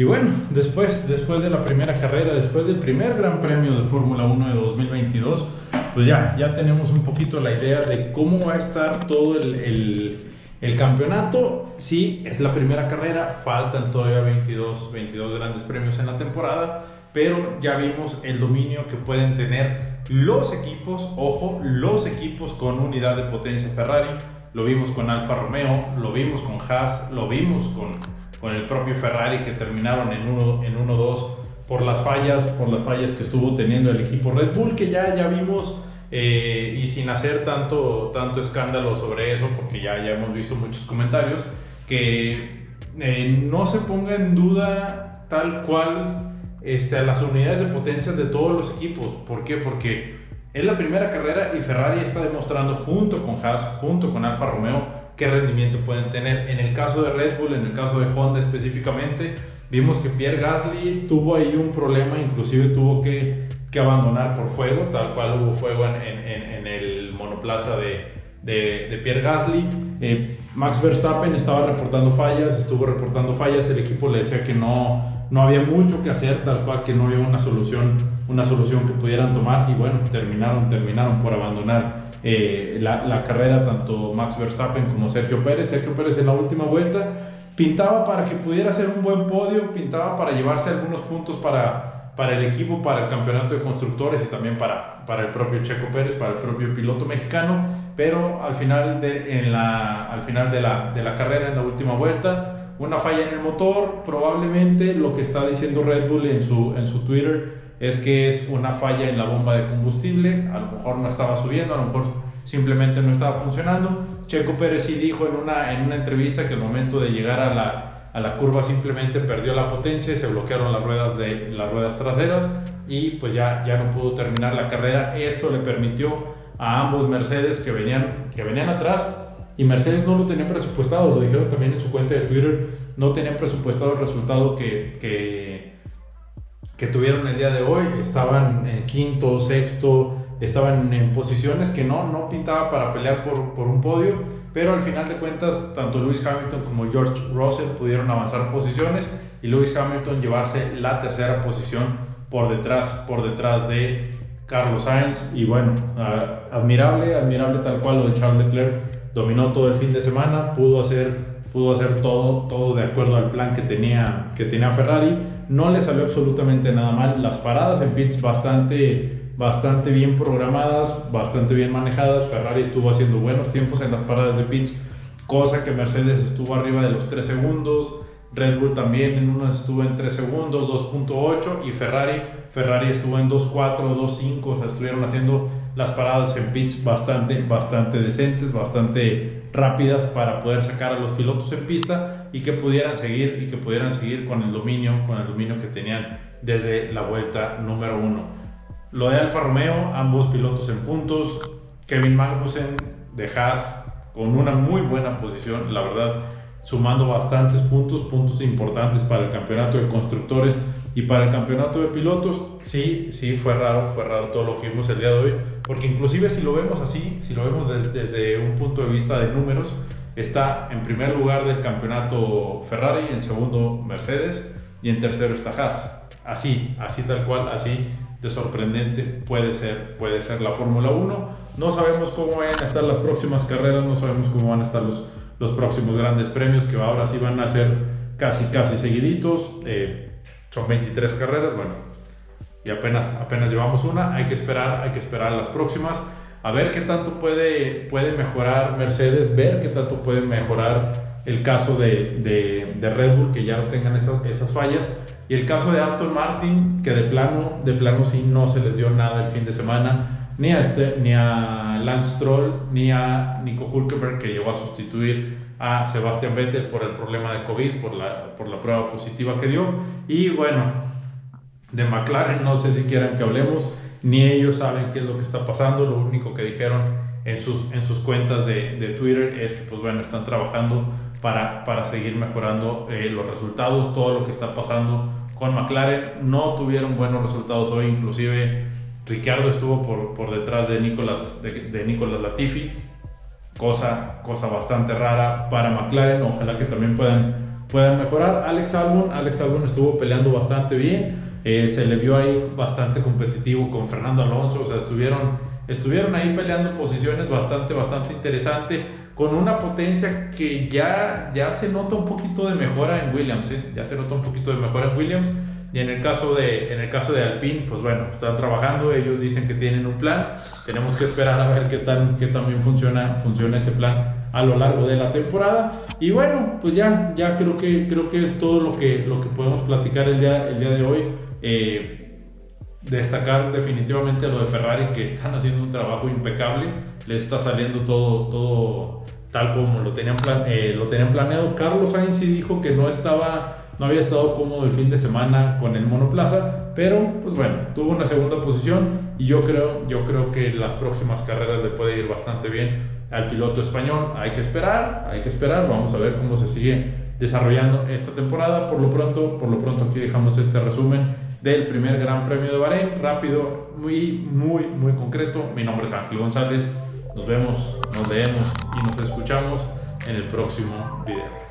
Y bueno, después, después de la primera carrera, después del primer Gran Premio de Fórmula 1 de 2022, pues ya, ya tenemos un poquito la idea de cómo va a estar todo el, el, el campeonato. Sí, es la primera carrera, faltan todavía 22, 22 grandes premios en la temporada, pero ya vimos el dominio que pueden tener los equipos, ojo, los equipos con unidad de potencia Ferrari. Lo vimos con Alfa Romeo, lo vimos con Haas, lo vimos con, con el propio Ferrari que terminaron en 1-2 en por las fallas, por las fallas que estuvo teniendo el equipo Red Bull, que ya, ya vimos eh, y sin hacer tanto, tanto escándalo sobre eso, porque ya, ya hemos visto muchos comentarios, que eh, no se ponga en duda tal cual este, las unidades de potencia de todos los equipos. ¿Por qué? Porque es la primera carrera y Ferrari está demostrando junto con Haas, junto con Alfa Romeo, qué rendimiento pueden tener. En el caso de Red Bull, en el caso de Honda específicamente, vimos que Pierre Gasly tuvo ahí un problema, inclusive tuvo que, que abandonar por fuego, tal cual hubo fuego en, en, en el monoplaza de, de, de Pierre Gasly. Eh, Max Verstappen estaba reportando fallas, estuvo reportando fallas, el equipo le decía que no, no había mucho que hacer, tal cual que no había una solución, una solución que pudieran tomar y bueno, terminaron, terminaron por abandonar eh, la, la, carrera tanto Max Verstappen como Sergio Pérez. Sergio Pérez en la última vuelta pintaba para que pudiera ser un buen podio, pintaba para llevarse algunos puntos para, para el equipo, para el campeonato de constructores y también para, para el propio Checo Pérez, para el propio piloto mexicano, pero al final de, en la, al final de, la, de la carrera, en la última vuelta, una falla en el motor, probablemente lo que está diciendo Red Bull en su, en su Twitter es que es una falla en la bomba de combustible, a lo mejor no estaba subiendo, a lo mejor simplemente no estaba funcionando. Checo Pérez sí dijo en una, en una entrevista que al momento de llegar a la, a la curva simplemente perdió la potencia y se bloquearon las ruedas, de, las ruedas traseras y pues ya, ya no pudo terminar la carrera. Esto le permitió a ambos Mercedes que venían, que venían atrás y Mercedes no lo tenía presupuestado, lo dijeron también en su cuenta de Twitter, no tenían presupuestado el resultado que, que, tuvieron el día de hoy, estaban en quinto, sexto, estaban en posiciones que no, no pintaba para pelear por, por un podio, pero al final de cuentas tanto Lewis Hamilton como George Russell pudieron avanzar posiciones y Lewis Hamilton llevarse la tercera posición por detrás, por detrás de Carlos Sainz. Y bueno, admirable, admirable tal cual lo de Charles Leclerc dominó todo el fin de semana, pudo hacer, pudo hacer todo, todo de acuerdo al plan que tenía, que tenía Ferrari. No le salió absolutamente nada mal. Las paradas en pits bastante, bastante bien programadas, bastante bien manejadas. Ferrari estuvo haciendo buenos tiempos en las paradas de pits, cosa que Mercedes estuvo arriba de los 3 segundos. Red Bull también en unas estuvo en 3 segundos, 2.8 y Ferrari, Ferrari estuvo en 2.4, 2.5, o sea, estuvieron haciendo las paradas en pits bastante, bastante decentes, bastante rápidas para poder sacar a los pilotos en pista y que pudieran seguir y que pudieran seguir con el dominio, con el dominio que tenían desde la vuelta número uno. Lo de Alfa Romeo, ambos pilotos en puntos, Kevin Magnussen de Haas con una muy buena posición, la verdad, sumando bastantes puntos, puntos importantes para el campeonato de constructores y para el campeonato de pilotos, sí, sí, fue raro, fue raro todo lo que vimos el día de hoy, porque inclusive si lo vemos así, si lo vemos desde un punto de vista de números, está en primer lugar del campeonato Ferrari, en segundo Mercedes y en tercero está Haas. Así, así tal cual, así de sorprendente puede ser, puede ser la Fórmula 1. No sabemos cómo van a estar las próximas carreras, no sabemos cómo van a estar los, los próximos grandes premios que ahora sí van a ser casi, casi seguiditos. Eh, son 23 carreras, bueno, y apenas, apenas llevamos una, hay que esperar, hay que esperar las próximas, a ver qué tanto puede, puede mejorar Mercedes, ver qué tanto puede mejorar el caso de, de, de Red Bull, que ya no tengan esas, esas, fallas, y el caso de Aston Martin, que de plano, de plano sí no se les dio nada el fin de semana, ni a, este, ni a Lance Stroll, ni a Nico Hulkenberg, que llegó a sustituir a Sebastián Vettel por el problema de COVID, por la, por la prueba positiva que dio. Y bueno, de McLaren no sé si quieran que hablemos, ni ellos saben qué es lo que está pasando, lo único que dijeron en sus, en sus cuentas de, de Twitter es que pues bueno, están trabajando para, para seguir mejorando eh, los resultados, todo lo que está pasando con McLaren, no tuvieron buenos resultados hoy, inclusive Ricciardo estuvo por, por detrás de Nicolas, de, de Latifi, cosa, cosa bastante rara para McLaren. Ojalá que también puedan, puedan mejorar. Alex Albon, Alex Albon estuvo peleando bastante bien, eh, se le vio ahí bastante competitivo con Fernando Alonso, o sea, estuvieron, estuvieron ahí peleando posiciones bastante, bastante interesante, con una potencia que ya, ya se nota un poquito de mejora en Williams, ¿eh? ya se nota un poquito de mejora en Williams. Y en el caso de, en el caso de Alpine, pues bueno, están trabajando, ellos dicen que tienen un plan, tenemos que esperar a ver qué, tal, qué también funciona, funciona ese plan a lo largo de la temporada. Y bueno, pues ya, ya creo, que, creo que es todo lo que, lo que podemos platicar el día, el día de hoy. Eh, destacar definitivamente lo de Ferrari, que están haciendo un trabajo impecable, les está saliendo todo, todo tal como lo tenían, eh, lo tenían planeado. Carlos Sainz sí dijo que no estaba no había estado cómodo el fin de semana con el monoplaza, pero pues bueno, tuvo una segunda posición y yo creo, yo creo que las próximas carreras le puede ir bastante bien al piloto español. Hay que esperar, hay que esperar, vamos a ver cómo se sigue desarrollando esta temporada. Por lo pronto, por lo pronto aquí dejamos este resumen del primer Gran Premio de Bahrein, rápido, muy, muy, muy concreto. Mi nombre es Ángel González. Nos vemos, nos leemos y nos escuchamos en el próximo video.